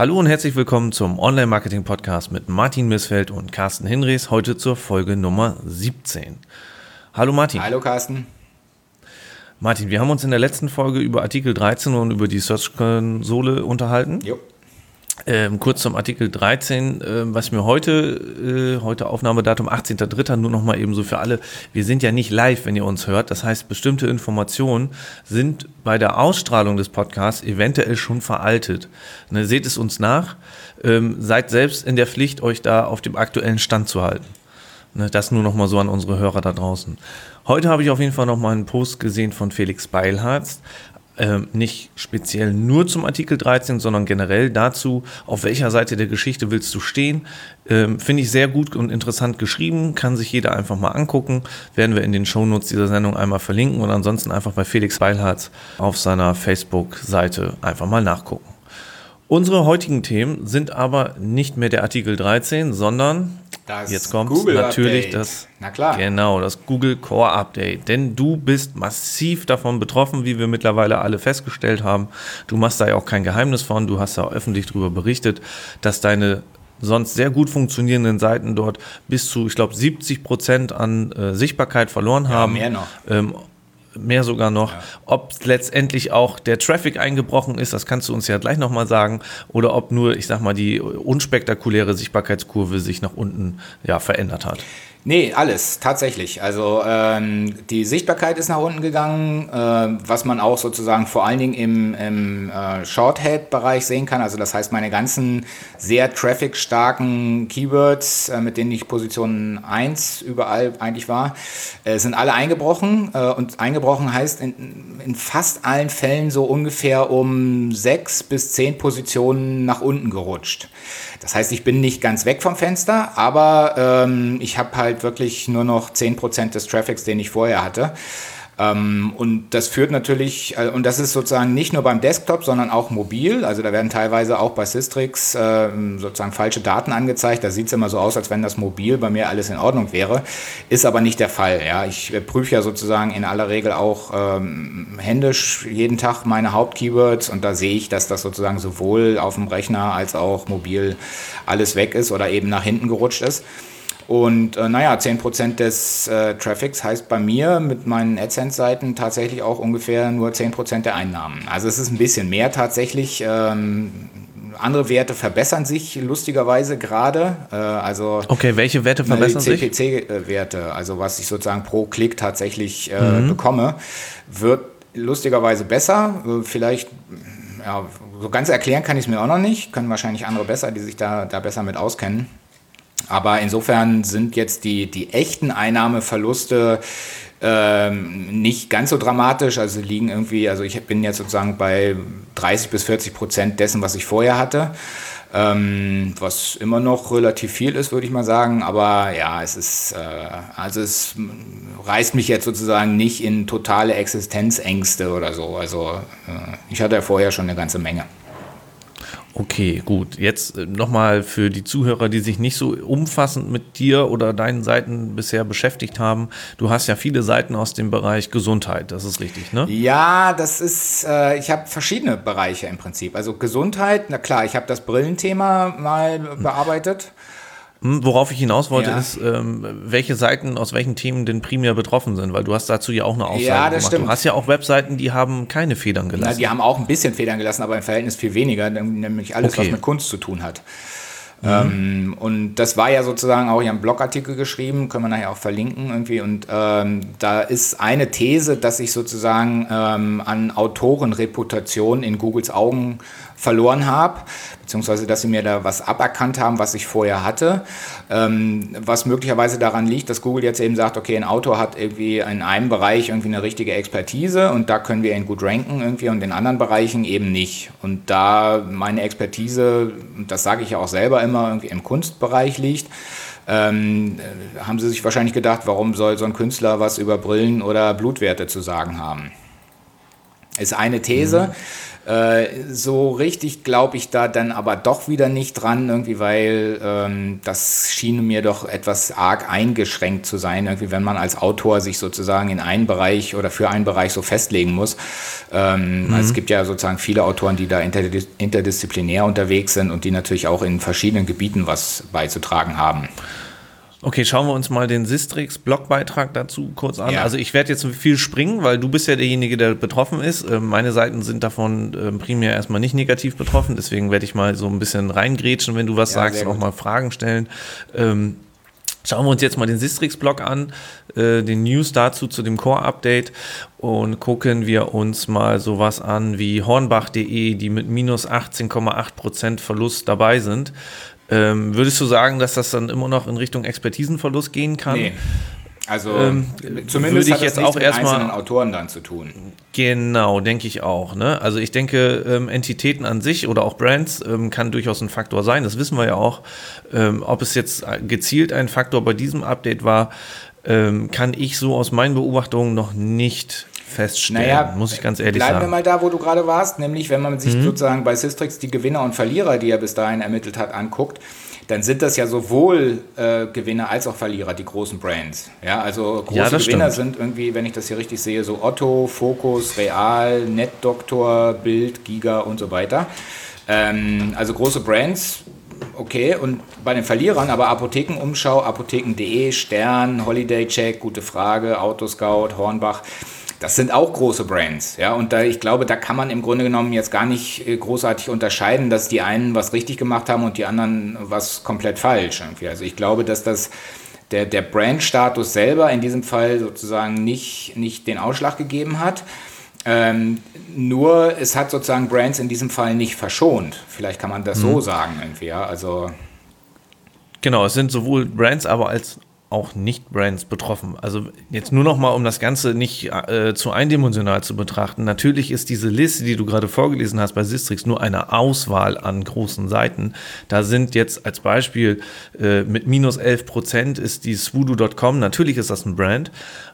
Hallo und herzlich willkommen zum Online-Marketing-Podcast mit Martin Missfeld und Carsten Hinrichs, heute zur Folge Nummer 17. Hallo Martin. Hallo Carsten. Martin, wir haben uns in der letzten Folge über Artikel 13 und über die Search-Konsole unterhalten. Jo. Ähm, kurz zum Artikel 13, äh, was mir heute, äh, heute Aufnahmedatum 18.03. nur noch mal eben so für alle, wir sind ja nicht live, wenn ihr uns hört. Das heißt, bestimmte Informationen sind bei der Ausstrahlung des Podcasts eventuell schon veraltet. Ne, seht es uns nach, ähm, seid selbst in der Pflicht, euch da auf dem aktuellen Stand zu halten. Ne, das nur noch mal so an unsere Hörer da draußen. Heute habe ich auf jeden Fall noch mal einen Post gesehen von Felix Beilharz, ähm, nicht speziell nur zum Artikel 13, sondern generell dazu, auf welcher Seite der Geschichte willst du stehen. Ähm, Finde ich sehr gut und interessant geschrieben, kann sich jeder einfach mal angucken. Werden wir in den Shownotes dieser Sendung einmal verlinken und ansonsten einfach bei Felix Weilhardt auf seiner Facebook-Seite einfach mal nachgucken. Unsere heutigen Themen sind aber nicht mehr der Artikel 13, sondern das jetzt kommt natürlich Update. das Na klar. genau das Google Core Update, denn du bist massiv davon betroffen, wie wir mittlerweile alle festgestellt haben. Du machst da ja auch kein Geheimnis von, du hast ja öffentlich darüber berichtet, dass deine sonst sehr gut funktionierenden Seiten dort bis zu, ich glaube, 70 Prozent an äh, Sichtbarkeit verloren ja, haben. Mehr noch. Ähm, mehr sogar noch. Ja. Ob letztendlich auch der Traffic eingebrochen ist, das kannst du uns ja gleich nochmal sagen. Oder ob nur, ich sag mal, die unspektakuläre Sichtbarkeitskurve sich nach unten ja, verändert hat. Nee, alles, tatsächlich. Also ähm, die Sichtbarkeit ist nach unten gegangen, äh, was man auch sozusagen vor allen Dingen im, im äh, Shorthead-Bereich sehen kann. Also das heißt, meine ganzen sehr traffic-starken Keywords, äh, mit denen ich Position 1 überall eigentlich war, äh, sind alle eingebrochen. Äh, und eingebrochen heißt in, in fast allen Fällen so ungefähr um 6 bis 10 Positionen nach unten gerutscht. Das heißt, ich bin nicht ganz weg vom Fenster, aber ähm, ich habe halt wirklich nur noch 10% des Traffics, den ich vorher hatte. Ähm, und das führt natürlich, äh, und das ist sozusagen nicht nur beim Desktop, sondern auch mobil. Also da werden teilweise auch bei Systrix äh, sozusagen falsche Daten angezeigt. Da sieht es immer so aus, als wenn das mobil bei mir alles in Ordnung wäre. Ist aber nicht der Fall. Ja? Ich äh, prüfe ja sozusagen in aller Regel auch ähm, händisch jeden Tag meine Hauptkeywords und da sehe ich, dass das sozusagen sowohl auf dem Rechner als auch mobil alles weg ist oder eben nach hinten gerutscht ist. Und äh, naja, 10% des äh, Traffics heißt bei mir mit meinen AdSense-Seiten tatsächlich auch ungefähr nur 10% der Einnahmen. Also es ist ein bisschen mehr tatsächlich. Ähm, andere Werte verbessern sich lustigerweise gerade. Äh, also okay, welche Werte verbessern sich? CPC-Werte, also was ich sozusagen pro Klick tatsächlich äh, mhm. bekomme, wird lustigerweise besser. Äh, vielleicht ja, so ganz erklären kann ich es mir auch noch nicht. Können wahrscheinlich andere besser, die sich da, da besser mit auskennen. Aber insofern sind jetzt die, die echten Einnahmeverluste ähm, nicht ganz so dramatisch. Also liegen irgendwie, also ich bin jetzt sozusagen bei 30 bis 40 Prozent dessen, was ich vorher hatte. Ähm, was immer noch relativ viel ist, würde ich mal sagen. Aber ja, es ist, äh, also es reißt mich jetzt sozusagen nicht in totale Existenzängste oder so. Also äh, ich hatte ja vorher schon eine ganze Menge. Okay, gut. Jetzt äh, nochmal für die Zuhörer, die sich nicht so umfassend mit dir oder deinen Seiten bisher beschäftigt haben. Du hast ja viele Seiten aus dem Bereich Gesundheit, das ist richtig, ne? Ja, das ist, äh, ich habe verschiedene Bereiche im Prinzip. Also Gesundheit, na klar, ich habe das Brillenthema mal bearbeitet. Hm, worauf ich hinaus wollte, ja. ist, ähm, welche Seiten aus welchen Themen denn primär betroffen sind, weil du hast dazu ja auch eine Aussage ja, das gemacht. Stimmt. Du hast ja auch Webseiten, die haben keine Federn gelassen. Na, die haben auch ein bisschen Federn gelassen, aber im Verhältnis viel weniger, nämlich alles, okay. was mit Kunst zu tun hat. Mhm. Ähm, und das war ja sozusagen auch, ich habe einen Blogartikel geschrieben, können wir nachher auch verlinken irgendwie. Und ähm, da ist eine These, dass ich sozusagen ähm, an Autorenreputation in Googles Augen verloren habe, beziehungsweise dass sie mir da was aberkannt haben, was ich vorher hatte. Ähm, was möglicherweise daran liegt, dass Google jetzt eben sagt, okay, ein Autor hat irgendwie in einem Bereich irgendwie eine richtige Expertise und da können wir ihn gut ranken irgendwie und in anderen Bereichen eben nicht. Und da meine Expertise, das sage ich ja auch selber immer, irgendwie im Kunstbereich liegt, ähm, haben sie sich wahrscheinlich gedacht, warum soll so ein Künstler was über Brillen oder Blutwerte zu sagen haben? Ist eine These. Mhm. Äh, so richtig glaube ich da dann aber doch wieder nicht dran, irgendwie, weil ähm, das schien mir doch etwas arg eingeschränkt zu sein, irgendwie, wenn man als Autor sich sozusagen in einen Bereich oder für einen Bereich so festlegen muss. Ähm, mhm. es gibt ja sozusagen viele Autoren, die da interdis interdisziplinär unterwegs sind und die natürlich auch in verschiedenen Gebieten was beizutragen haben. Okay, schauen wir uns mal den Sistrix Blogbeitrag dazu kurz an. Ja. Also ich werde jetzt viel springen, weil du bist ja derjenige, der betroffen ist. Ähm, meine Seiten sind davon ähm, primär erstmal nicht negativ betroffen, deswegen werde ich mal so ein bisschen reingrätschen, wenn du was ja, sagst, auch mal Fragen stellen. Ähm, schauen wir uns jetzt mal den Sistrix-Blog an, äh, den News dazu zu dem Core-Update und gucken wir uns mal sowas an wie hornbach.de, die mit minus 18,8% Verlust dabei sind. Ähm, würdest du sagen, dass das dann immer noch in Richtung Expertisenverlust gehen kann? Nee. Also ähm, zumindest würde ich jetzt auch erstmal Autoren dann zu tun. Genau, denke ich auch. Ne? Also ich denke, ähm, Entitäten an sich oder auch Brands ähm, kann durchaus ein Faktor sein. Das wissen wir ja auch. Ähm, ob es jetzt gezielt ein Faktor bei diesem Update war, ähm, kann ich so aus meinen Beobachtungen noch nicht feststellen, naja, muss ich ganz ehrlich bleiben sagen. Bleiben wir mal da, wo du gerade warst, nämlich wenn man sich mhm. sozusagen bei Systrix die Gewinner und Verlierer, die er bis dahin ermittelt hat, anguckt, dann sind das ja sowohl äh, Gewinner als auch Verlierer, die großen Brands. Ja, also große ja, Gewinner stimmt. sind irgendwie, wenn ich das hier richtig sehe, so Otto, Focus, Real, NetDoktor, Bild, Giga und so weiter. Ähm, also große Brands, okay. Und bei den Verlierern aber Apothekenumschau, Apotheken.de, Stern, Holiday Check, gute Frage, Autoscout, Hornbach das sind auch große Brands, ja, und da, ich glaube, da kann man im Grunde genommen jetzt gar nicht äh, großartig unterscheiden, dass die einen was richtig gemacht haben und die anderen was komplett falsch irgendwie. Also ich glaube, dass das der, der Brand-Status selber in diesem Fall sozusagen nicht, nicht den Ausschlag gegeben hat. Ähm, nur es hat sozusagen Brands in diesem Fall nicht verschont. Vielleicht kann man das mhm. so sagen irgendwie, ja. Also Genau, es sind sowohl Brands, aber als auch Nicht-Brands betroffen. Also jetzt nur noch mal, um das Ganze nicht äh, zu eindimensional zu betrachten. Natürlich ist diese Liste, die du gerade vorgelesen hast bei Sistrix, nur eine Auswahl an großen Seiten. Da sind jetzt als Beispiel äh, mit minus 11 Prozent ist die swoodoo.com. Natürlich ist das ein Brand,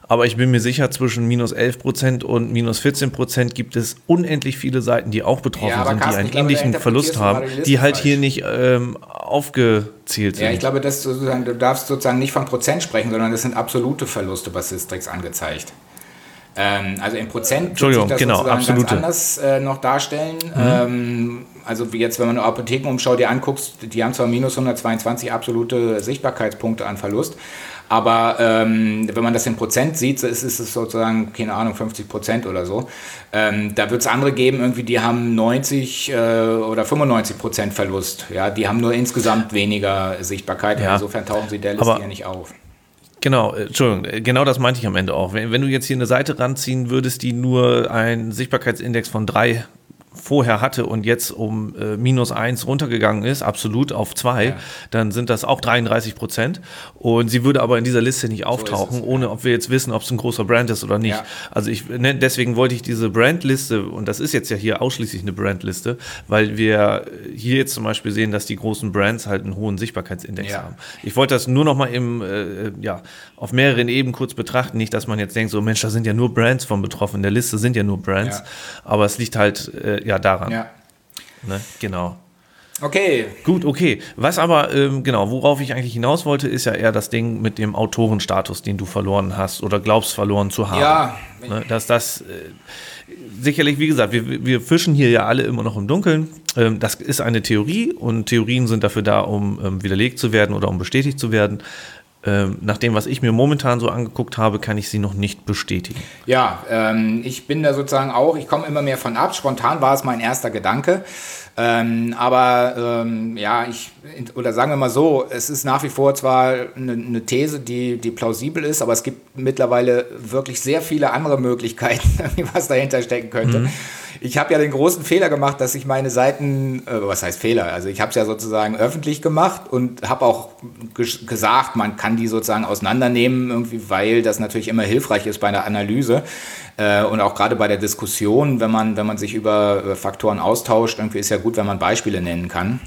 aber ich bin mir sicher, zwischen minus 11 Prozent und minus 14 Prozent gibt es unendlich viele Seiten, die auch betroffen ja, sind, Carsten, die einen glaube, ähnlichen Verlust haben, die, halt falsch. hier nicht ähm, aufgezählt sind. Ja, ich glaube, dass du, du darfst sozusagen nicht von Prozent sprechen, sondern das sind absolute Verluste bei Systrix angezeigt. Ähm, also in Prozent Entschuldigung, das genau, absolute. ganz anders äh, noch darstellen. Mhm. Ähm, also wie jetzt, wenn man eine Apothekenumschau dir anguckst, die haben zwar minus 122 absolute Sichtbarkeitspunkte an Verlust, aber ähm, wenn man das in Prozent sieht, ist, ist es sozusagen, keine Ahnung, 50 Prozent oder so. Ähm, da wird es andere geben, irgendwie, die haben 90 äh, oder 95 Prozent Verlust. Ja, die haben nur insgesamt weniger Sichtbarkeit. Ja. Insofern tauchen sie der Liste ja nicht auf. Genau, äh, Entschuldigung, äh, genau das meinte ich am Ende auch. Wenn, wenn, du jetzt hier eine Seite ranziehen würdest, die nur einen Sichtbarkeitsindex von drei vorher hatte und jetzt um äh, minus eins runtergegangen ist, absolut auf zwei, ja. dann sind das auch 33 Prozent. Und sie würde aber in dieser Liste nicht auftauchen, so es, ohne ja. ob wir jetzt wissen, ob es ein großer Brand ist oder nicht. Ja. Also ich, ne, deswegen wollte ich diese Brandliste, und das ist jetzt ja hier ausschließlich eine Brandliste, weil wir hier jetzt zum Beispiel sehen, dass die großen Brands halt einen hohen Sichtbarkeitsindex haben. Ich wollte das nur noch mal im, äh, ja, auf mehreren Ebenen kurz betrachten. Nicht, dass man jetzt denkt, so Mensch, da sind ja nur Brands von betroffen. In der Liste sind ja nur Brands. Aber es liegt halt, äh, ja, daran. Ja. Ne? Genau. Okay. Gut, okay. Was aber, ähm, genau, worauf ich eigentlich hinaus wollte, ist ja eher das Ding mit dem Autorenstatus, den du verloren hast oder glaubst verloren zu haben. Ja. Ne? Dass das, äh, sicherlich, wie gesagt, wir, wir fischen hier ja alle immer noch im Dunkeln. Ähm, das ist eine Theorie und Theorien sind dafür da, um ähm, widerlegt zu werden oder um bestätigt zu werden. Ähm, nach dem, was ich mir momentan so angeguckt habe, kann ich sie noch nicht bestätigen. Ja, ähm, ich bin da sozusagen auch, ich komme immer mehr von ab. Spontan war es mein erster Gedanke. Ähm, aber ähm, ja, ich, oder sagen wir mal so, es ist nach wie vor zwar eine, eine, These, die, die plausibel ist, aber es gibt mittlerweile wirklich sehr viele andere Möglichkeiten, was dahinter stecken könnte. Mhm ich habe ja den großen Fehler gemacht, dass ich meine Seiten, äh, was heißt Fehler? Also ich habe es ja sozusagen öffentlich gemacht und habe auch gesagt, man kann die sozusagen auseinandernehmen, irgendwie, weil das natürlich immer hilfreich ist bei einer Analyse und auch gerade bei der Diskussion, wenn man, wenn man sich über äh, Faktoren austauscht, irgendwie ist ja gut, wenn man Beispiele nennen kann.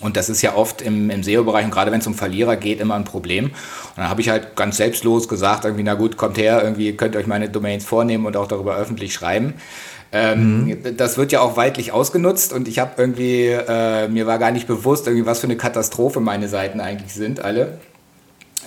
Und das ist ja oft im, im SEO-Bereich und gerade wenn es um Verlierer geht, immer ein Problem. Und dann habe ich halt ganz selbstlos gesagt, irgendwie, na gut, kommt her, irgendwie könnt ihr euch meine Domains vornehmen und auch darüber öffentlich schreiben. Ähm, mhm. Das wird ja auch weitlich ausgenutzt und ich habe irgendwie, äh, mir war gar nicht bewusst, irgendwie, was für eine Katastrophe meine Seiten eigentlich sind, alle.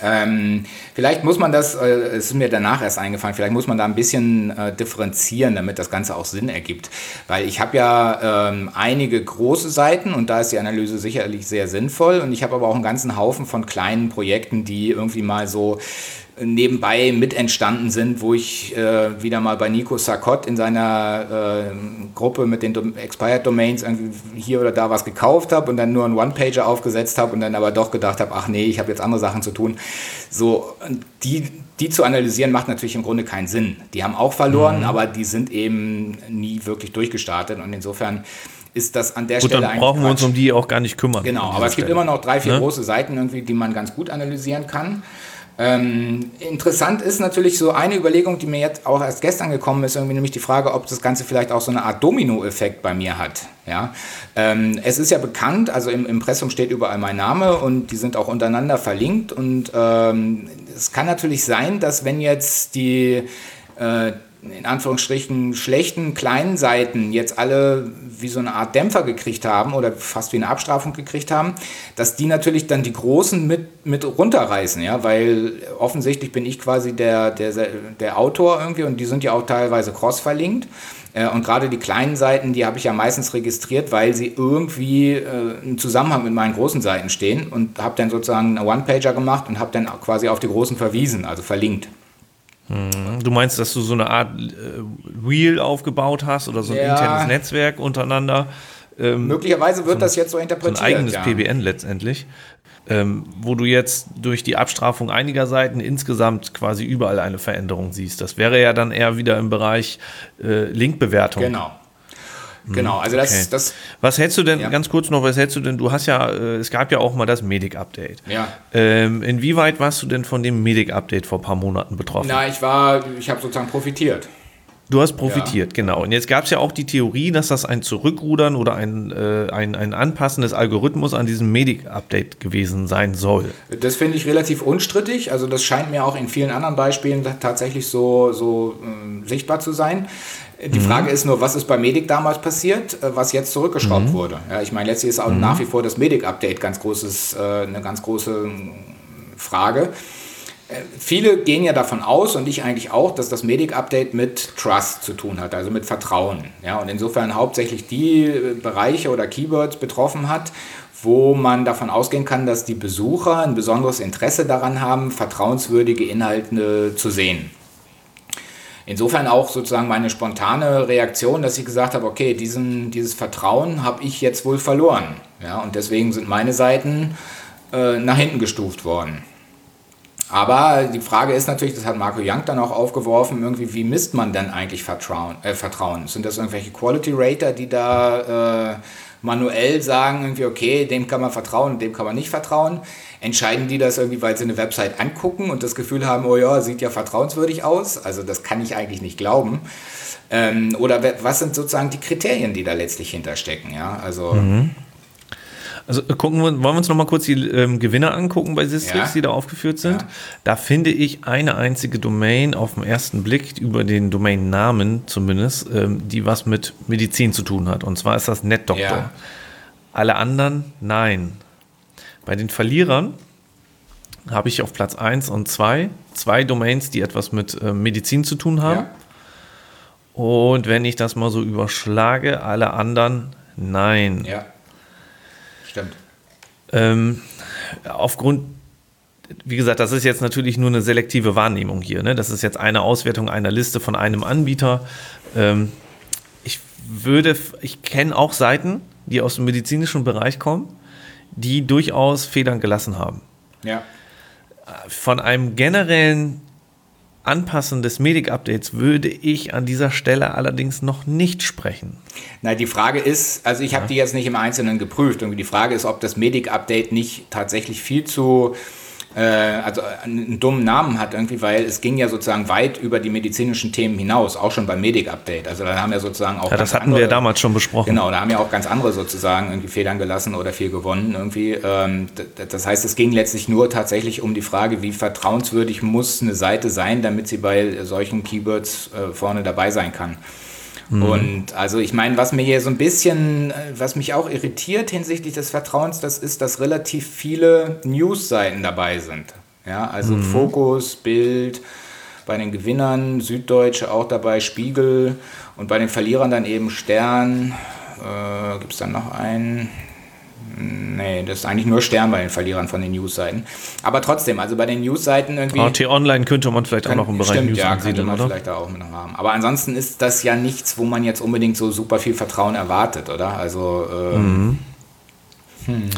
Ähm, vielleicht muss man das, äh, es ist mir danach erst eingefallen, vielleicht muss man da ein bisschen äh, differenzieren, damit das Ganze auch Sinn ergibt. Weil ich habe ja ähm, einige große Seiten und da ist die Analyse sicherlich sehr sinnvoll und ich habe aber auch einen ganzen Haufen von kleinen Projekten, die irgendwie mal so nebenbei mit entstanden sind, wo ich äh, wieder mal bei Nico Sarkot in seiner äh, Gruppe mit den Dom Expired Domains hier oder da was gekauft habe und dann nur einen One-Pager aufgesetzt habe und dann aber doch gedacht habe, ach nee, ich habe jetzt andere Sachen zu tun. So, die, die zu analysieren macht natürlich im Grunde keinen Sinn. Die haben auch verloren, mhm. aber die sind eben nie wirklich durchgestartet und insofern ist das an der gut, Stelle dann brauchen wir uns um die auch gar nicht kümmern. Genau, aber es Stelle. gibt immer noch drei, vier ne? große Seiten irgendwie, die man ganz gut analysieren kann. Ähm, interessant ist natürlich so eine Überlegung, die mir jetzt auch erst gestern gekommen ist, irgendwie nämlich die Frage, ob das Ganze vielleicht auch so eine Art Domino-Effekt bei mir hat. Ja? Ähm, es ist ja bekannt, also im Impressum steht überall mein Name und die sind auch untereinander verlinkt und ähm, es kann natürlich sein, dass wenn jetzt die äh, in Anführungsstrichen schlechten kleinen Seiten jetzt alle wie so eine Art Dämpfer gekriegt haben oder fast wie eine Abstrafung gekriegt haben, dass die natürlich dann die Großen mit, mit runterreißen, ja, weil offensichtlich bin ich quasi der, der, der Autor irgendwie und die sind ja auch teilweise cross verlinkt. Äh, und gerade die kleinen Seiten, die habe ich ja meistens registriert, weil sie irgendwie äh, im Zusammenhang mit meinen großen Seiten stehen und habe dann sozusagen einen One-Pager gemacht und habe dann quasi auf die großen verwiesen, also verlinkt. Hm. Du meinst, dass du so eine Art äh, Wheel aufgebaut hast oder so ein ja. internes Netzwerk untereinander? Ähm, Möglicherweise wird so das jetzt so interpretiert. So ein eigenes ja. PBN letztendlich, ähm, wo du jetzt durch die Abstrafung einiger Seiten insgesamt quasi überall eine Veränderung siehst. Das wäre ja dann eher wieder im Bereich äh, Linkbewertung. Genau. Genau, also das, okay. das. Was hältst du denn, ja. ganz kurz noch, was hältst du denn, du hast ja, äh, es gab ja auch mal das Medic-Update. Ja. Ähm, inwieweit warst du denn von dem Medic-Update vor ein paar Monaten betroffen? Na, ich war, ich habe sozusagen profitiert. Du hast profitiert, ja. genau. Und jetzt gab es ja auch die Theorie, dass das ein Zurückrudern oder ein, äh, ein, ein Anpassen des Algorithmus an diesem Medic-Update gewesen sein soll. Das finde ich relativ unstrittig. Also das scheint mir auch in vielen anderen Beispielen tatsächlich so, so äh, sichtbar zu sein. Die mhm. Frage ist nur, was ist bei Medic damals passiert, äh, was jetzt zurückgeschraubt mhm. wurde. Ja, ich meine, letztlich ist auch mhm. nach wie vor das Medic-Update ganz großes, äh, eine ganz große hm, Frage. Äh, viele gehen ja davon aus, und ich eigentlich auch, dass das Medic-Update mit Trust zu tun hat, also mit Vertrauen. Ja, und insofern hauptsächlich die Bereiche oder Keywords betroffen hat, wo man davon ausgehen kann, dass die Besucher ein besonderes Interesse daran haben, vertrauenswürdige Inhalte zu sehen. Insofern auch sozusagen meine spontane Reaktion, dass ich gesagt habe, okay, diesen, dieses Vertrauen habe ich jetzt wohl verloren. Ja, und deswegen sind meine Seiten äh, nach hinten gestuft worden. Aber die Frage ist natürlich, das hat Marco Young dann auch aufgeworfen, irgendwie, wie misst man denn eigentlich Vertrauen? Äh, Vertrauen? Sind das irgendwelche Quality Rater, die da äh, manuell sagen, irgendwie, okay, dem kann man vertrauen, dem kann man nicht vertrauen? Entscheiden die das irgendwie, weil sie eine Website angucken und das Gefühl haben, oh ja, sieht ja vertrauenswürdig aus? Also das kann ich eigentlich nicht glauben. Ähm, oder was sind sozusagen die Kriterien, die da letztlich hinterstecken? Ja, also. Mhm. Also äh, gucken wir, wollen wir uns noch mal kurz die ähm, Gewinner angucken bei Sistrix, ja. die da aufgeführt sind. Ja. Da finde ich eine einzige Domain auf den ersten Blick über den Domain-Namen zumindest, ähm, die was mit Medizin zu tun hat. Und zwar ist das NetDoctor. Ja. Alle anderen, nein. Bei den Verlierern habe ich auf Platz 1 und 2 zwei Domains, die etwas mit äh, Medizin zu tun haben. Und wenn ich das mal so überschlage, alle anderen nein. Ja, stimmt. Ähm, aufgrund, wie gesagt, das ist jetzt natürlich nur eine selektive Wahrnehmung hier. Ne? Das ist jetzt eine Auswertung einer Liste von einem Anbieter. Ähm, ich würde, ich kenne auch Seiten, die aus dem medizinischen Bereich kommen die durchaus Federn gelassen haben. Ja. Von einem generellen Anpassen des Medic-Updates würde ich an dieser Stelle allerdings noch nicht sprechen. Na, die Frage ist, also ich habe ja. die jetzt nicht im Einzelnen geprüft. Und die Frage ist, ob das Medic-Update nicht tatsächlich viel zu äh, also einen dummen Namen hat irgendwie, weil es ging ja sozusagen weit über die medizinischen Themen hinaus, auch schon beim Medic-Update. Also da haben ja sozusagen auch. Ja, das hatten andere, wir ja damals schon besprochen. Genau, da haben ja auch ganz andere sozusagen irgendwie Federn gelassen oder viel gewonnen irgendwie. Ähm, das heißt, es ging letztlich nur tatsächlich um die Frage, wie vertrauenswürdig muss eine Seite sein, damit sie bei solchen Keywords äh, vorne dabei sein kann. Mhm. Und also ich meine, was mir hier so ein bisschen, was mich auch irritiert hinsichtlich des Vertrauens, das ist, dass relativ viele News-Seiten dabei sind. Ja, also mhm. Fokus, Bild, bei den Gewinnern Süddeutsche auch dabei, Spiegel und bei den Verlierern dann eben Stern. Äh, Gibt es dann noch einen? Nee, das ist eigentlich nur Stern bei den Verlierern von den Newsseiten. Aber trotzdem, also bei den Newsseiten irgendwie. RT Online könnte man vielleicht auch noch im Bereich stimmt, News ja, ansiedeln, könnte man oder? vielleicht auch mit haben. Aber ansonsten ist das ja nichts, wo man jetzt unbedingt so super viel Vertrauen erwartet, oder? Also. Ähm, mhm. hm.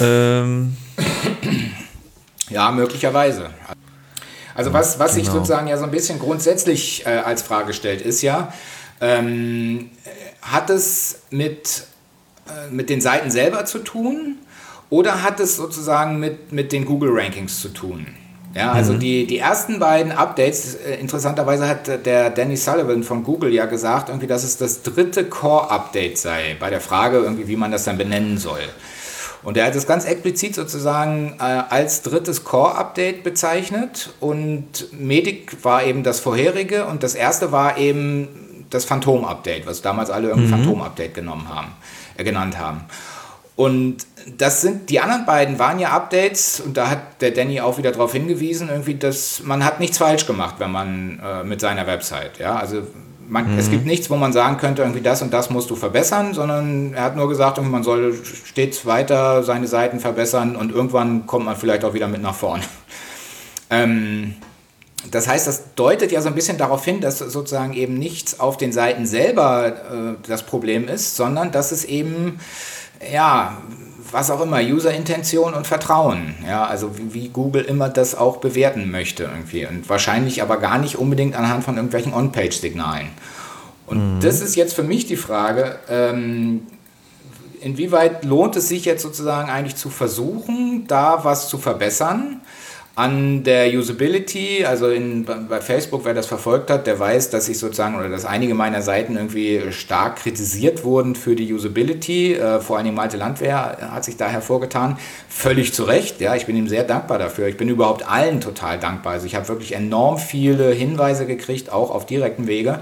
ähm. Ja, möglicherweise. Also was, was sich genau. sozusagen ja so ein bisschen grundsätzlich äh, als Frage stellt, ist ja, ähm, hat es mit, mit den Seiten selber zu tun oder hat es sozusagen mit, mit den Google Rankings zu tun? Ja, also mhm. die, die ersten beiden Updates, äh, interessanterweise hat der Danny Sullivan von Google ja gesagt, irgendwie, dass es das dritte Core-Update sei, bei der Frage, irgendwie, wie man das dann benennen soll. Und er hat es ganz explizit sozusagen äh, als drittes Core-Update bezeichnet und Medic war eben das vorherige und das erste war eben das Phantom-Update, was damals alle irgendwie mhm. Phantom-Update genommen haben, äh, genannt haben. Und das sind, die anderen beiden waren ja Updates und da hat der Danny auch wieder darauf hingewiesen, irgendwie, dass man hat nichts falsch gemacht, wenn man äh, mit seiner Website, ja, also man, mhm. Es gibt nichts, wo man sagen könnte, irgendwie das und das musst du verbessern, sondern er hat nur gesagt, man soll stets weiter seine Seiten verbessern und irgendwann kommt man vielleicht auch wieder mit nach vorne. Ähm, das heißt, das deutet ja so ein bisschen darauf hin, dass sozusagen eben nichts auf den Seiten selber äh, das Problem ist, sondern dass es eben, ja, was auch immer, User-Intention und Vertrauen. Ja, also wie, wie, Google immer das auch bewerten möchte irgendwie. Und wahrscheinlich aber gar nicht unbedingt anhand von irgendwelchen On-Page-Signalen. Und mhm. das ist jetzt für mich die Frage, ähm, inwieweit lohnt es sich jetzt sozusagen eigentlich zu versuchen, da was zu verbessern? An der Usability, also in, bei Facebook, wer das verfolgt hat, der weiß, dass ich sozusagen oder dass einige meiner Seiten irgendwie stark kritisiert wurden für die Usability. Äh, vor allem Malte Landwehr hat sich da hervorgetan. Völlig zu Recht, ja, ich bin ihm sehr dankbar dafür. Ich bin überhaupt allen total dankbar. Also ich habe wirklich enorm viele Hinweise gekriegt, auch auf direktem Wege.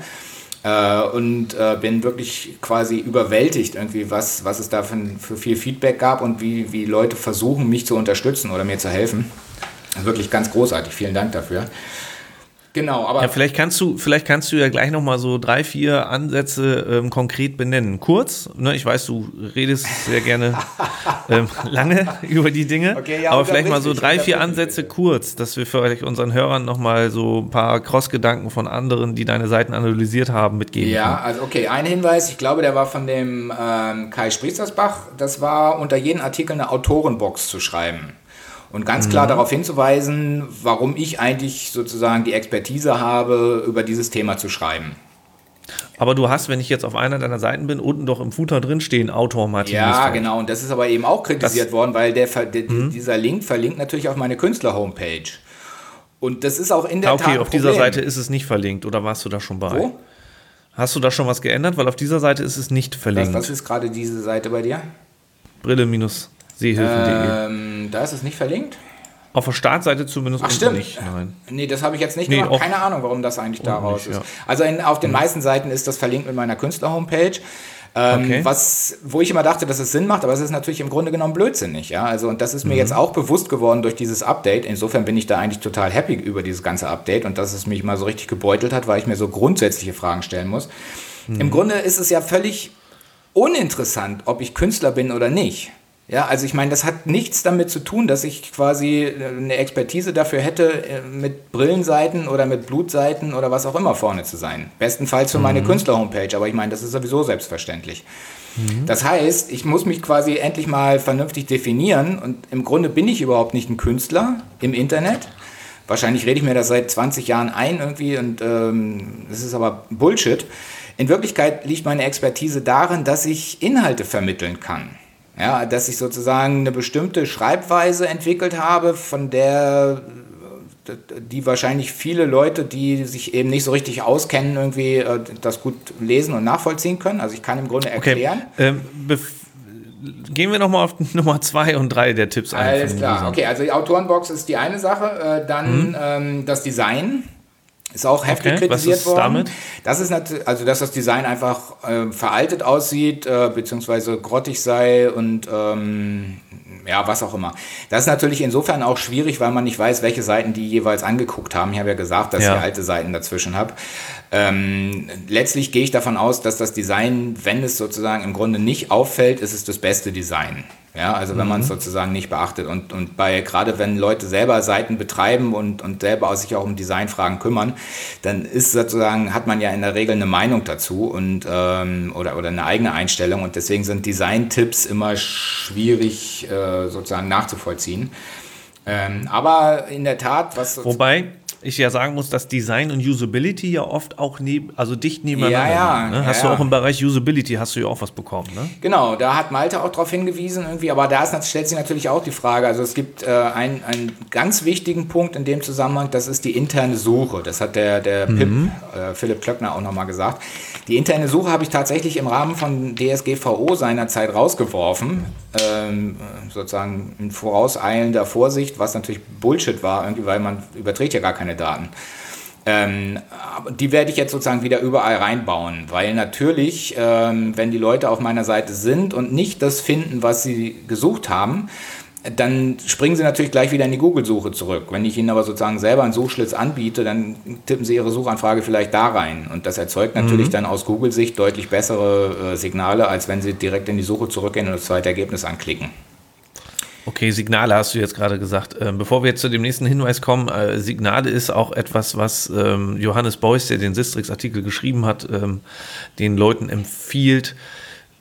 Äh, und äh, bin wirklich quasi überwältigt, irgendwie, was, was es da für, für viel Feedback gab und wie, wie Leute versuchen, mich zu unterstützen oder mir zu helfen. Wirklich ganz großartig. Vielen Dank dafür. Genau, aber. Ja, vielleicht kannst du, vielleicht kannst du ja gleich nochmal so drei, vier Ansätze ähm, konkret benennen. Kurz, ne, ich weiß, du redest sehr gerne ähm, lange über die Dinge, okay, ja, aber vielleicht mal so drei, vier Ansätze kurz, dass wir vielleicht unseren Hörern nochmal so ein paar Cross-Gedanken von anderen, die deine Seiten analysiert haben, mitgeben. Ja, können. also okay, ein Hinweis, ich glaube, der war von dem ähm, Kai Spriestersbach, das war unter jedem Artikel eine Autorenbox zu schreiben und ganz klar mhm. darauf hinzuweisen, warum ich eigentlich sozusagen die Expertise habe, über dieses Thema zu schreiben. Aber du hast, wenn ich jetzt auf einer deiner Seiten bin, unten doch im Footer drin stehen, Autor Martin. Ja, Lustfeld. genau. Und das ist aber eben auch kritisiert das, worden, weil der, der mhm. dieser Link verlinkt natürlich auf meine Künstler-Homepage. Und das ist auch in der okay, Tat. Okay, auf dieser Seite ist es nicht verlinkt, oder warst du da schon bei? Wo? Hast du da schon was geändert? Weil auf dieser Seite ist es nicht verlinkt. Was, was ist gerade diese Seite bei dir? Brille minus Seehilfen.de. Ähm, da ist es nicht verlinkt? Auf der Startseite zumindest Ach, stimmt. nicht. Nein. Nee, das habe ich jetzt nicht nee, gemacht. Keine Ahnung, warum das eigentlich daraus ist. Ja. Also in, auf den mhm. meisten Seiten ist das verlinkt mit meiner Künstler-Homepage. Ähm, okay. was, wo ich immer dachte, dass es Sinn macht, aber es ist natürlich im Grunde genommen blödsinnig. Ja? Also, und das ist mir mhm. jetzt auch bewusst geworden durch dieses Update. Insofern bin ich da eigentlich total happy über dieses ganze Update und dass es mich mal so richtig gebeutelt hat, weil ich mir so grundsätzliche Fragen stellen muss. Mhm. Im Grunde ist es ja völlig uninteressant, ob ich Künstler bin oder nicht. Ja, also ich meine, das hat nichts damit zu tun, dass ich quasi äh, eine Expertise dafür hätte, äh, mit Brillenseiten oder mit Blutseiten oder was auch immer vorne zu sein. Bestenfalls für mhm. meine Künstler-Homepage, aber ich meine, das ist sowieso selbstverständlich. Mhm. Das heißt, ich muss mich quasi endlich mal vernünftig definieren und im Grunde bin ich überhaupt nicht ein Künstler im Internet. Wahrscheinlich rede ich mir das seit 20 Jahren ein irgendwie und ähm, das ist aber Bullshit. In Wirklichkeit liegt meine Expertise darin, dass ich Inhalte vermitteln kann. Ja, dass ich sozusagen eine bestimmte Schreibweise entwickelt habe, von der die wahrscheinlich viele Leute, die sich eben nicht so richtig auskennen, irgendwie äh, das gut lesen und nachvollziehen können. Also ich kann im Grunde erklären. Okay. Ähm, gehen wir nochmal auf Nummer zwei und drei der Tipps ein. Alles klar. Okay, also die Autorenbox ist die eine Sache. Äh, dann mhm. ähm, das Design. Ist auch heftig okay, kritisiert was ist worden. Damit? Das ist natürlich, also dass das Design einfach äh, veraltet aussieht, äh, beziehungsweise grottig sei und ähm, ja, was auch immer. Das ist natürlich insofern auch schwierig, weil man nicht weiß, welche Seiten die jeweils angeguckt haben. Ich habe ja gesagt, dass ja. ich alte Seiten dazwischen habe. Ähm, letztlich gehe ich davon aus, dass das Design, wenn es sozusagen im Grunde nicht auffällt, ist es das beste Design. Ja, also wenn mhm. man es sozusagen nicht beachtet und, und bei, gerade wenn Leute selber Seiten betreiben und, und selber sich auch um Designfragen kümmern, dann ist sozusagen, hat man ja in der Regel eine Meinung dazu und, ähm, oder, oder eine eigene Einstellung und deswegen sind Design-Tipps immer schwierig äh, sozusagen nachzuvollziehen. Ähm, aber in der Tat, was. Wobei, ich ja sagen muss, dass Design und Usability ja oft auch neben, also dicht nebeneinander ja, ja, ne? Hast ja, du auch im Bereich Usability hast du ja auch was bekommen, ne? Genau, da hat Malte auch darauf hingewiesen irgendwie, aber da ist, stellt sich natürlich auch die Frage, also es gibt äh, einen, einen ganz wichtigen Punkt in dem Zusammenhang, das ist die interne Suche. Das hat der, der mhm. Pip, äh, Philipp Klöckner auch nochmal gesagt. Die interne Suche habe ich tatsächlich im Rahmen von DSGVO seinerzeit rausgeworfen, ähm, sozusagen in vorauseilender Vorsicht, was natürlich Bullshit war, irgendwie, weil man überträgt ja gar keine Daten. Ähm, die werde ich jetzt sozusagen wieder überall reinbauen, weil natürlich, ähm, wenn die Leute auf meiner Seite sind und nicht das finden, was sie gesucht haben, dann springen sie natürlich gleich wieder in die Google-Suche zurück. Wenn ich ihnen aber sozusagen selber einen Suchschlitz anbiete, dann tippen sie ihre Suchanfrage vielleicht da rein. Und das erzeugt natürlich mhm. dann aus Google-Sicht deutlich bessere äh, Signale, als wenn sie direkt in die Suche zurückgehen und das zweite Ergebnis anklicken. Okay, Signale hast du jetzt gerade gesagt. Ähm, bevor wir jetzt zu dem nächsten Hinweis kommen, äh, Signale ist auch etwas, was ähm, Johannes Beuys, der den Sistrix-Artikel geschrieben hat, ähm, den Leuten empfiehlt,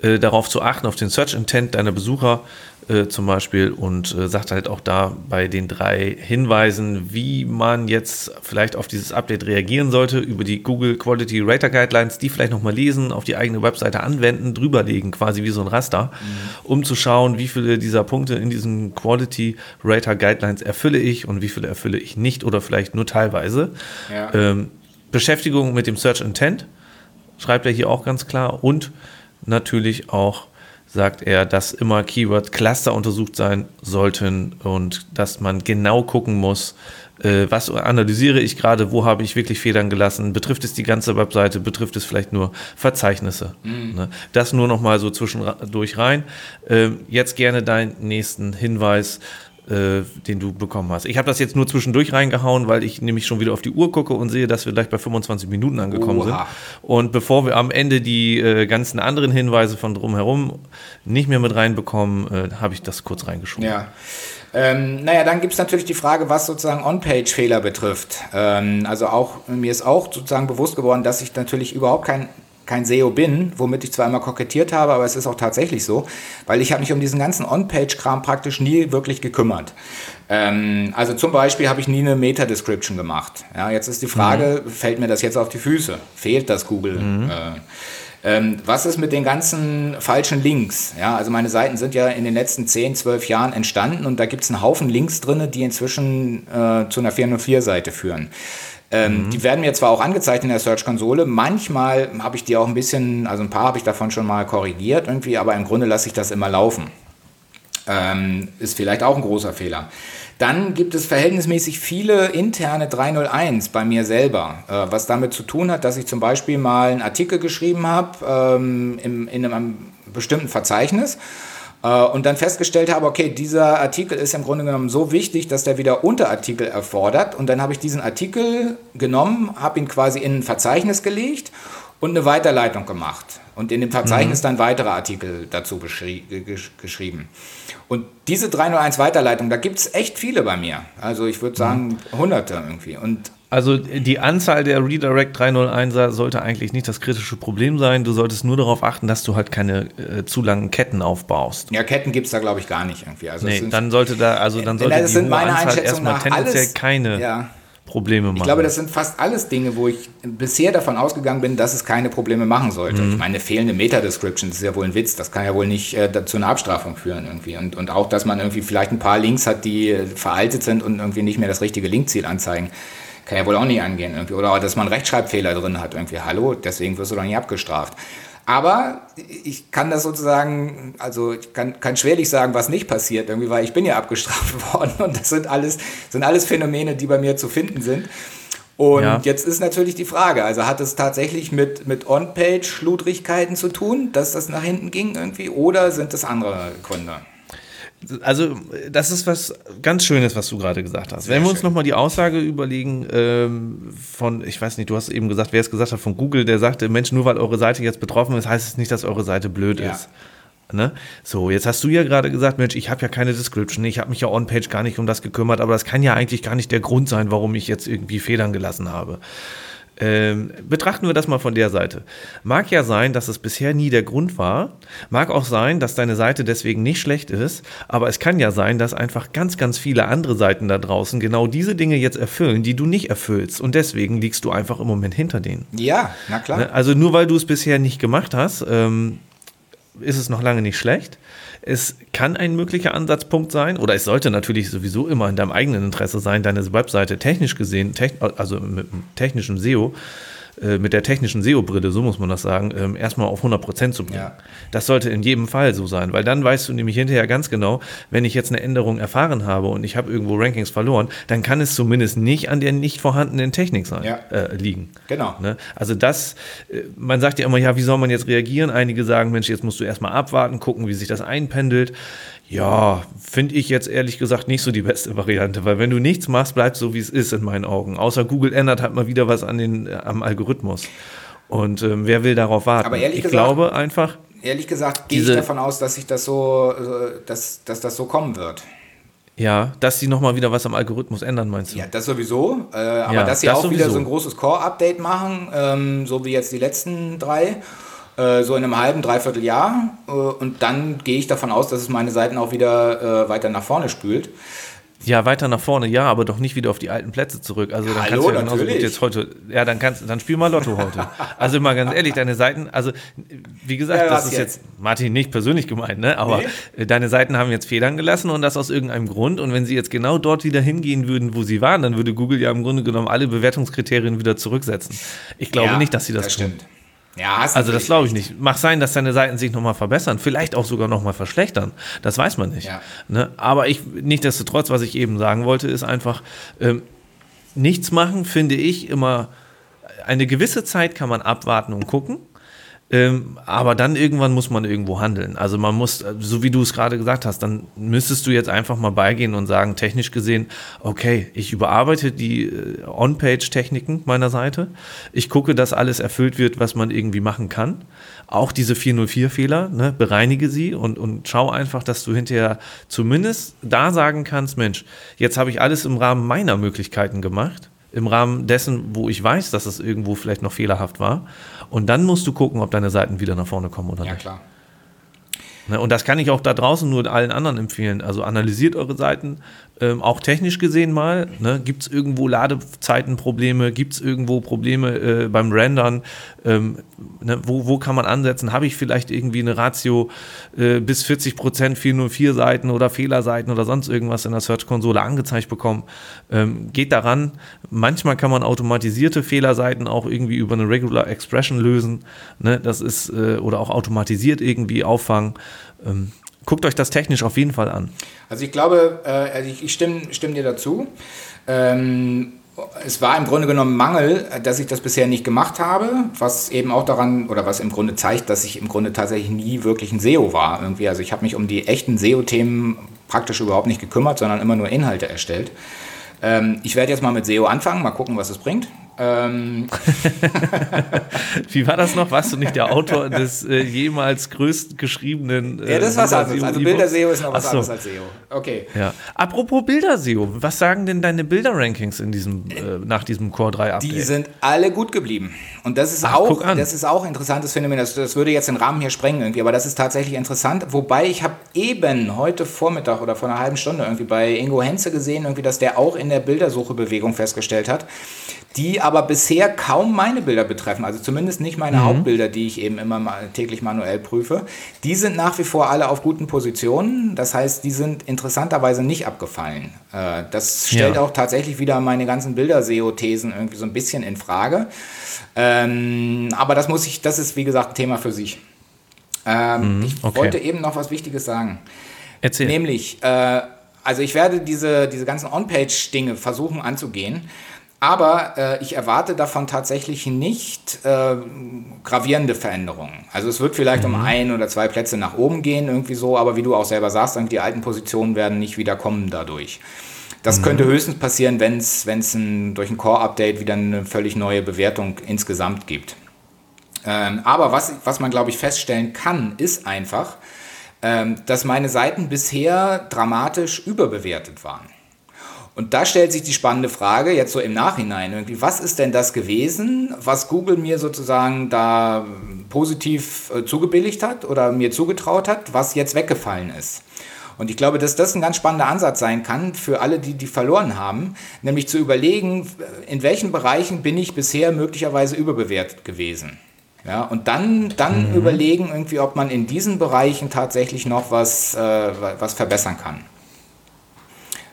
äh, darauf zu achten, auf den Search Intent deiner Besucher äh, zum Beispiel und äh, sagt halt auch da bei den drei Hinweisen, wie man jetzt vielleicht auf dieses Update reagieren sollte, über die Google Quality Rater Guidelines, die vielleicht nochmal lesen, auf die eigene Webseite anwenden, drüberlegen, quasi wie so ein Raster, mhm. um zu schauen, wie viele dieser Punkte in diesen Quality Rater Guidelines erfülle ich und wie viele erfülle ich nicht oder vielleicht nur teilweise. Ja. Ähm, Beschäftigung mit dem Search Intent schreibt er hier auch ganz klar und natürlich auch sagt er, dass immer Keyword-Cluster untersucht sein sollten und dass man genau gucken muss, äh, was analysiere ich gerade, wo habe ich wirklich Federn gelassen, betrifft es die ganze Webseite, betrifft es vielleicht nur Verzeichnisse. Mhm. Ne? Das nur noch mal so zwischendurch rein. Äh, jetzt gerne deinen nächsten Hinweis äh, den du bekommen hast. Ich habe das jetzt nur zwischendurch reingehauen, weil ich nämlich schon wieder auf die Uhr gucke und sehe, dass wir gleich bei 25 Minuten angekommen Oha. sind. Und bevor wir am Ende die äh, ganzen anderen Hinweise von drumherum nicht mehr mit reinbekommen, äh, habe ich das kurz reingeschoben. Ja. Ähm, naja, dann gibt es natürlich die Frage, was sozusagen On-Page-Fehler betrifft. Ähm, also auch, mir ist auch sozusagen bewusst geworden, dass ich natürlich überhaupt kein kein SEO bin, womit ich zwar immer kokettiert habe, aber es ist auch tatsächlich so, weil ich habe mich um diesen ganzen On-Page-Kram praktisch nie wirklich gekümmert. Ähm, also zum Beispiel habe ich nie eine Meta-Description gemacht. Ja, jetzt ist die Frage, mhm. fällt mir das jetzt auf die Füße? Fehlt das Google? Mhm. Äh, ähm, was ist mit den ganzen falschen Links? Ja, also meine Seiten sind ja in den letzten 10, 12 Jahren entstanden und da gibt es einen Haufen Links drin, die inzwischen äh, zu einer 404-Seite führen. Ähm, mhm. Die werden mir zwar auch angezeigt in der Search-Konsole, manchmal habe ich die auch ein bisschen, also ein paar habe ich davon schon mal korrigiert irgendwie, aber im Grunde lasse ich das immer laufen. Ähm, ist vielleicht auch ein großer Fehler. Dann gibt es verhältnismäßig viele interne 301 bei mir selber, äh, was damit zu tun hat, dass ich zum Beispiel mal einen Artikel geschrieben habe ähm, in, in einem bestimmten Verzeichnis und dann festgestellt habe, okay, dieser Artikel ist im Grunde genommen so wichtig, dass der wieder Unterartikel erfordert. Und dann habe ich diesen Artikel genommen, habe ihn quasi in ein Verzeichnis gelegt und eine Weiterleitung gemacht. Und in dem Verzeichnis mhm. dann weitere Artikel dazu geschrieben. Und diese 301 Weiterleitung, da gibt es echt viele bei mir. Also ich würde sagen, mhm. hunderte irgendwie. Und also die Anzahl der Redirect 301er sollte eigentlich nicht das kritische Problem sein. Du solltest nur darauf achten, dass du halt keine äh, zu langen Ketten aufbaust. Ja, Ketten gibt es da, glaube ich, gar nicht irgendwie. Also nee, dann sollte da, also dann sollte die hohe Anzahl erstmal tendenziell alles, keine ja. Probleme machen. Ich glaube, das sind fast alles Dinge, wo ich bisher davon ausgegangen bin, dass es keine Probleme machen sollte. Mhm. Ich meine, fehlende Meta-Description ist ja wohl ein Witz. Das kann ja wohl nicht äh, zu einer Abstrafung führen irgendwie. Und, und auch, dass man irgendwie vielleicht ein paar Links hat, die veraltet sind und irgendwie nicht mehr das richtige Linkziel anzeigen kann ja wohl auch nicht angehen irgendwie. Oder dass man Rechtschreibfehler drin hat irgendwie. Hallo, deswegen wirst du doch nicht abgestraft. Aber ich kann das sozusagen, also ich kann, kann schwerlich sagen, was nicht passiert irgendwie, weil ich bin ja abgestraft worden und das sind alles, sind alles Phänomene, die bei mir zu finden sind. Und ja. jetzt ist natürlich die Frage, also hat es tatsächlich mit, mit On-Page-Schludrigkeiten zu tun, dass das nach hinten ging irgendwie, oder sind es andere Gründe? Also, das ist was ganz Schönes, was du gerade gesagt hast. Sehr Wenn wir uns nochmal die Aussage überlegen ähm, von, ich weiß nicht, du hast eben gesagt, wer es gesagt hat, von Google, der sagte, Mensch, nur weil eure Seite jetzt betroffen ist, heißt es nicht, dass eure Seite blöd ja. ist. Ne? So, jetzt hast du ja gerade gesagt, Mensch, ich habe ja keine Description, ich habe mich ja on-page gar nicht um das gekümmert, aber das kann ja eigentlich gar nicht der Grund sein, warum ich jetzt irgendwie Federn gelassen habe. Ähm, betrachten wir das mal von der Seite. Mag ja sein, dass es bisher nie der Grund war. Mag auch sein, dass deine Seite deswegen nicht schlecht ist. Aber es kann ja sein, dass einfach ganz, ganz viele andere Seiten da draußen genau diese Dinge jetzt erfüllen, die du nicht erfüllst. Und deswegen liegst du einfach im Moment hinter denen. Ja, na klar. Ne? Also nur weil du es bisher nicht gemacht hast, ähm, ist es noch lange nicht schlecht. Es kann ein möglicher Ansatzpunkt sein, oder es sollte natürlich sowieso immer in deinem eigenen Interesse sein, deine Webseite technisch gesehen, also mit technischem SEO, äh, mit der technischen SEO-Brille, so muss man das sagen, ähm, erstmal auf 100% zu bringen. Ja. Das sollte in jedem Fall so sein, weil dann weißt du nämlich hinterher ganz genau, wenn ich jetzt eine Änderung erfahren habe und ich habe irgendwo Rankings verloren, dann kann es zumindest nicht an der nicht vorhandenen Technik sein, ja. äh, liegen. Genau. Ne? Also das, äh, man sagt ja immer, ja, wie soll man jetzt reagieren? Einige sagen, Mensch, jetzt musst du erstmal abwarten, gucken, wie sich das einpendelt. Ja, finde ich jetzt ehrlich gesagt nicht so die beste Variante, weil wenn du nichts machst, bleibt so wie es ist in meinen Augen. Außer Google ändert halt mal wieder was an den, äh, am Algorithmus. Und ähm, wer will darauf warten? Aber ehrlich ich gesagt, glaube einfach. Ehrlich gesagt gehe ich davon aus, dass sich das so, äh, dass, dass das so kommen wird. Ja, dass sie nochmal wieder was am Algorithmus ändern, meinst du? Ja, das sowieso. Äh, aber ja, dass sie das auch sowieso. wieder so ein großes Core-Update machen, ähm, so wie jetzt die letzten drei. Äh, so in einem halben, dreiviertel Jahr. Äh, und dann gehe ich davon aus, dass es meine Seiten auch wieder äh, weiter nach vorne spült. Ja, weiter nach vorne, ja, aber doch nicht wieder auf die alten Plätze zurück. Also dann Hallo, kannst du ja genauso gut jetzt heute, ja, dann kannst dann spiel mal Lotto heute. also mal ganz ehrlich, deine Seiten, also wie gesagt, ja, das ist jetzt? jetzt? Martin nicht persönlich gemeint, ne? Aber nee. deine Seiten haben jetzt Federn gelassen und das aus irgendeinem Grund. Und wenn sie jetzt genau dort wieder hingehen würden, wo sie waren, dann würde Google ja im Grunde genommen alle Bewertungskriterien wieder zurücksetzen. Ich glaube ja, nicht, dass sie das, das tun. Stimmt. Ja, also das glaube ich nicht. Mag sein, dass deine Seiten sich nochmal verbessern, vielleicht auch sogar nochmal verschlechtern. Das weiß man nicht. Ja. Ne? Aber ich, nichtsdestotrotz, was ich eben sagen wollte, ist einfach, ähm, nichts machen, finde ich immer, eine gewisse Zeit kann man abwarten und gucken. Ähm, aber dann irgendwann muss man irgendwo handeln. Also man muss, so wie du es gerade gesagt hast, dann müsstest du jetzt einfach mal beigehen und sagen, technisch gesehen, okay, ich überarbeite die äh, On-Page-Techniken meiner Seite. Ich gucke, dass alles erfüllt wird, was man irgendwie machen kann. Auch diese 404-Fehler, ne, bereinige sie und, und schau einfach, dass du hinterher zumindest da sagen kannst, Mensch, jetzt habe ich alles im Rahmen meiner Möglichkeiten gemacht im Rahmen dessen, wo ich weiß, dass es irgendwo vielleicht noch fehlerhaft war. Und dann musst du gucken, ob deine Seiten wieder nach vorne kommen oder ja, nicht. Ja, klar. Ne, und das kann ich auch da draußen nur allen anderen empfehlen. Also analysiert eure Seiten, ähm, auch technisch gesehen mal. Ne? Gibt es irgendwo Ladezeitenprobleme? Gibt es irgendwo Probleme äh, beim Rendern? Ähm, ne? wo, wo kann man ansetzen? Habe ich vielleicht irgendwie eine Ratio äh, bis 40 Prozent 404 Seiten oder Fehlerseiten oder sonst irgendwas in der Search-Konsole angezeigt bekommen? Ähm, geht daran. Manchmal kann man automatisierte Fehlerseiten auch irgendwie über eine Regular Expression lösen. Ne? Das ist, äh, oder auch automatisiert irgendwie auffangen. Guckt euch das technisch auf jeden Fall an. Also ich glaube, äh, also ich, ich stimme, stimme dir dazu. Ähm, es war im Grunde genommen Mangel, dass ich das bisher nicht gemacht habe, was eben auch daran oder was im Grunde zeigt, dass ich im Grunde tatsächlich nie wirklich ein SEO war. Irgendwie. Also ich habe mich um die echten SEO-Themen praktisch überhaupt nicht gekümmert, sondern immer nur Inhalte erstellt. Ähm, ich werde jetzt mal mit SEO anfangen, mal gucken, was es bringt. Ähm. Wie war das noch? Warst du nicht der Autor des äh, jemals größten geschriebenen? Äh, ja, das ist was anderes. Also Bilder-SEO ist noch was so. anderes als SEO. Okay. Ja. Apropos Bilder-SEO, was sagen denn deine Bilder-Rankings in diesem, äh, nach diesem Core 3 Update? Die sind alle gut geblieben. Und das ist Ach, auch, das ist auch ein interessantes Phänomen. Das, das würde jetzt den Rahmen hier sprengen irgendwie, aber das ist tatsächlich interessant. Wobei ich habe eben heute Vormittag oder vor einer halben Stunde irgendwie bei Ingo Henze gesehen, irgendwie, dass der auch in der Bildersuche-Bewegung festgestellt hat, die aber bisher kaum meine Bilder betreffen, also zumindest nicht meine mhm. Hauptbilder, die ich eben immer mal täglich manuell prüfe. Die sind nach wie vor alle auf guten Positionen, das heißt, die sind interessanterweise nicht abgefallen. Äh, das stellt ja. auch tatsächlich wieder meine ganzen Bilder-SEO-Thesen irgendwie so ein bisschen in Frage. Ähm, aber das muss ich, das ist wie gesagt ein Thema für sich. Ähm, mhm, ich okay. wollte eben noch was Wichtiges sagen. Erzähl. Nämlich, äh, also ich werde diese, diese ganzen On-Page-Dinge versuchen anzugehen Aber äh, ich erwarte davon tatsächlich nicht äh, gravierende Veränderungen. Also es wird vielleicht mhm. um ein oder zwei Plätze nach oben gehen, irgendwie so, aber wie du auch selber sagst, die alten Positionen werden nicht wieder kommen dadurch. Das mhm. könnte höchstens passieren, wenn es durch ein Core-Update wieder eine völlig neue Bewertung insgesamt gibt. Ähm, aber was, was man, glaube ich, feststellen kann, ist einfach, ähm, dass meine Seiten bisher dramatisch überbewertet waren. Und da stellt sich die spannende Frage, jetzt so im Nachhinein, irgendwie, was ist denn das gewesen, was Google mir sozusagen da positiv äh, zugebilligt hat oder mir zugetraut hat, was jetzt weggefallen ist? Und ich glaube, dass das ein ganz spannender Ansatz sein kann für alle, die die verloren haben, nämlich zu überlegen, in welchen Bereichen bin ich bisher möglicherweise überbewertet gewesen. Ja, und dann, dann mhm. überlegen, irgendwie, ob man in diesen Bereichen tatsächlich noch was, äh, was verbessern kann.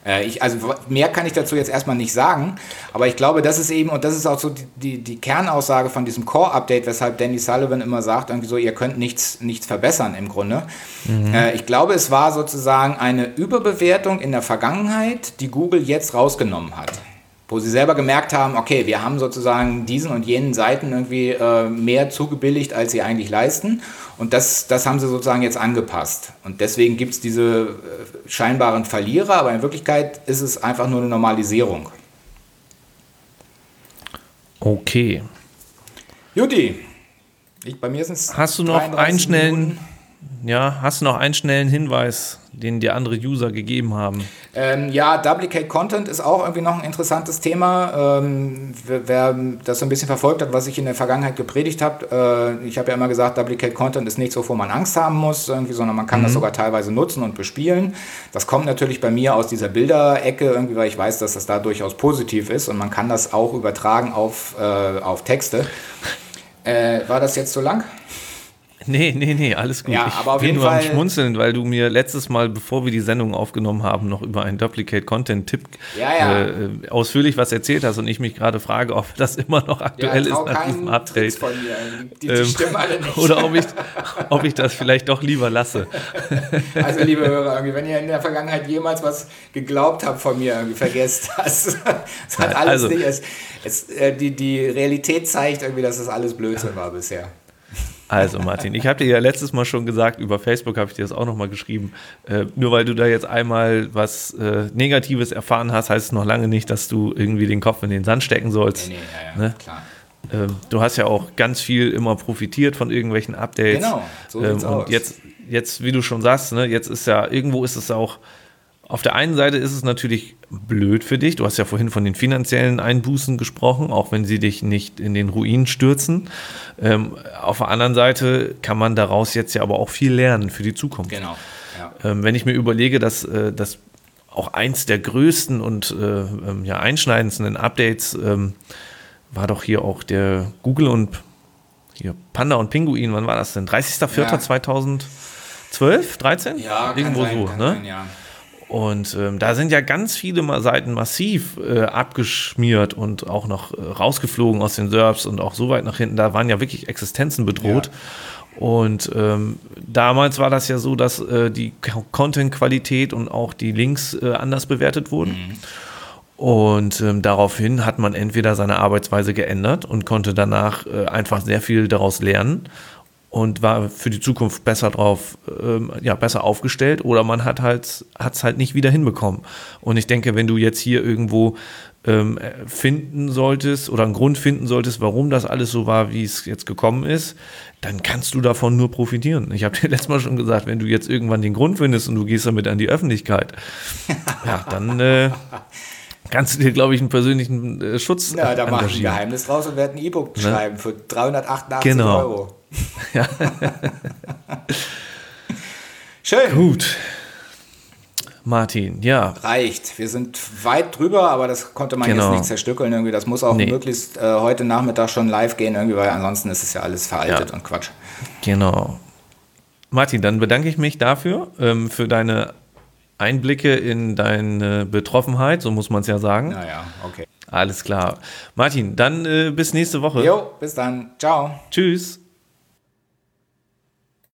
Äh, ich, also mehr kann ich dazu jetzt erstmal nicht sagen, aber ich glaube, das ist eben, und das ist auch so die, die, die Kernaussage von diesem Core-Update, weshalb Danny Sullivan immer sagt, irgendwie so, ihr könnt nichts, nichts verbessern im Grunde. Mhm. Äh, ich glaube, es war sozusagen eine Überbewertung in der Vergangenheit, die Google jetzt rausgenommen hat wo sie selber gemerkt haben, okay, wir haben sozusagen diesen und jenen Seiten irgendwie äh, mehr zugebilligt, als sie eigentlich leisten. Und das, das haben sie sozusagen jetzt angepasst. Und deswegen gibt es diese äh, scheinbaren Verlierer, aber in Wirklichkeit ist es einfach nur eine Normalisierung. Okay. Juti, ich, bei mir sind es. Hast du noch einen schnellen, ja, hast du noch einen schnellen Hinweis den dir andere User gegeben haben. Ähm, ja, Duplicate Content ist auch irgendwie noch ein interessantes Thema. Ähm, wer, das so ein bisschen verfolgt hat, was ich in der Vergangenheit gepredigt habe, äh, ich habe ja immer gesagt, Duplicate Content ist nichts, wovor man Angst haben muss, irgendwie, sondern man kann mhm. das sogar teilweise nutzen und bespielen. Das kommt natürlich bei mir aus dieser Bilderecke, irgendwie, weil ich weiß, dass das da durchaus positiv ist und man kann das auch übertragen auf, äh, auf Texte. Äh, war das jetzt so lang? Nee, nee, nee, alles gut. Ja, aber auf ich bin jeden nur Fall am Schmunzeln, weil du mir letztes Mal, bevor wir die Sendung aufgenommen haben, noch über einen Duplicate-Content-Tipp ja, ja. äh, ausführlich was erzählt hast und ich mich gerade frage, ob das immer noch aktuell ist nach diesem Update. Von mir. Die, die ähm, stimmen alle nicht. Oder ob ich, ob ich das vielleicht doch lieber lasse. Also, liebe Hörer, wenn ihr in der Vergangenheit jemals was geglaubt habt von mir, vergesst das. Es hat alles also, nicht. Es, es, äh, die, die Realität zeigt irgendwie, dass das alles Blödsinn war bisher. Also Martin, ich habe dir ja letztes Mal schon gesagt, über Facebook habe ich dir das auch nochmal geschrieben. Äh, nur weil du da jetzt einmal was äh, Negatives erfahren hast, heißt es noch lange nicht, dass du irgendwie den Kopf in den Sand stecken sollst. Nee, nee, ja, ja, ne? klar. Ähm, du hast ja auch ganz viel immer profitiert von irgendwelchen Updates. Genau, so ähm, und aus. jetzt, jetzt, wie du schon sagst, ne, jetzt ist ja, irgendwo ist es auch auf der einen Seite ist es natürlich blöd für dich. Du hast ja vorhin von den finanziellen Einbußen gesprochen, auch wenn sie dich nicht in den Ruin stürzen. Ähm, auf der anderen Seite kann man daraus jetzt ja aber auch viel lernen für die Zukunft. Genau. Ja. Ähm, wenn ich mir überlege, dass, äh, dass auch eins der größten und äh, ähm, ja, einschneidendsten Updates ähm, war doch hier auch der Google und hier Panda und Pinguin, wann war das denn? 30.04.2012, ja. 13? Ja, irgendwo sein, so, ne? Sein, ja. Und ähm, da sind ja ganz viele Seiten massiv äh, abgeschmiert und auch noch äh, rausgeflogen aus den SERPs und auch so weit nach hinten. Da waren ja wirklich Existenzen bedroht. Ja. Und ähm, damals war das ja so, dass äh, die Content-Qualität und auch die Links äh, anders bewertet wurden. Mhm. Und ähm, daraufhin hat man entweder seine Arbeitsweise geändert und konnte danach äh, einfach sehr viel daraus lernen und war für die Zukunft besser drauf, ähm, ja, besser aufgestellt oder man hat halt, hat's halt nicht wieder hinbekommen. Und ich denke, wenn du jetzt hier irgendwo ähm, finden solltest oder einen Grund finden solltest, warum das alles so war, wie es jetzt gekommen ist, dann kannst du davon nur profitieren. Ich habe dir letztes Mal schon gesagt, wenn du jetzt irgendwann den Grund findest und du gehst damit an die Öffentlichkeit, ja, dann äh, kannst du dir, glaube ich, einen persönlichen äh, Schutz Ja, da mach ich ein Geheimnis draus und werde ein E-Book ne? schreiben für 388 genau. Euro. Ja. Schön. Gut. Martin, ja. Reicht. Wir sind weit drüber, aber das konnte man genau. jetzt nicht zerstückeln irgendwie. Das muss auch nee. möglichst äh, heute Nachmittag schon live gehen irgendwie, weil ansonsten ist es ja alles veraltet ja. und Quatsch. Genau. Martin, dann bedanke ich mich dafür, ähm, für deine Einblicke in deine Betroffenheit, so muss man es ja sagen. Naja, okay. Alles klar. Martin, dann äh, bis nächste Woche. Jo, bis dann. Ciao. Tschüss.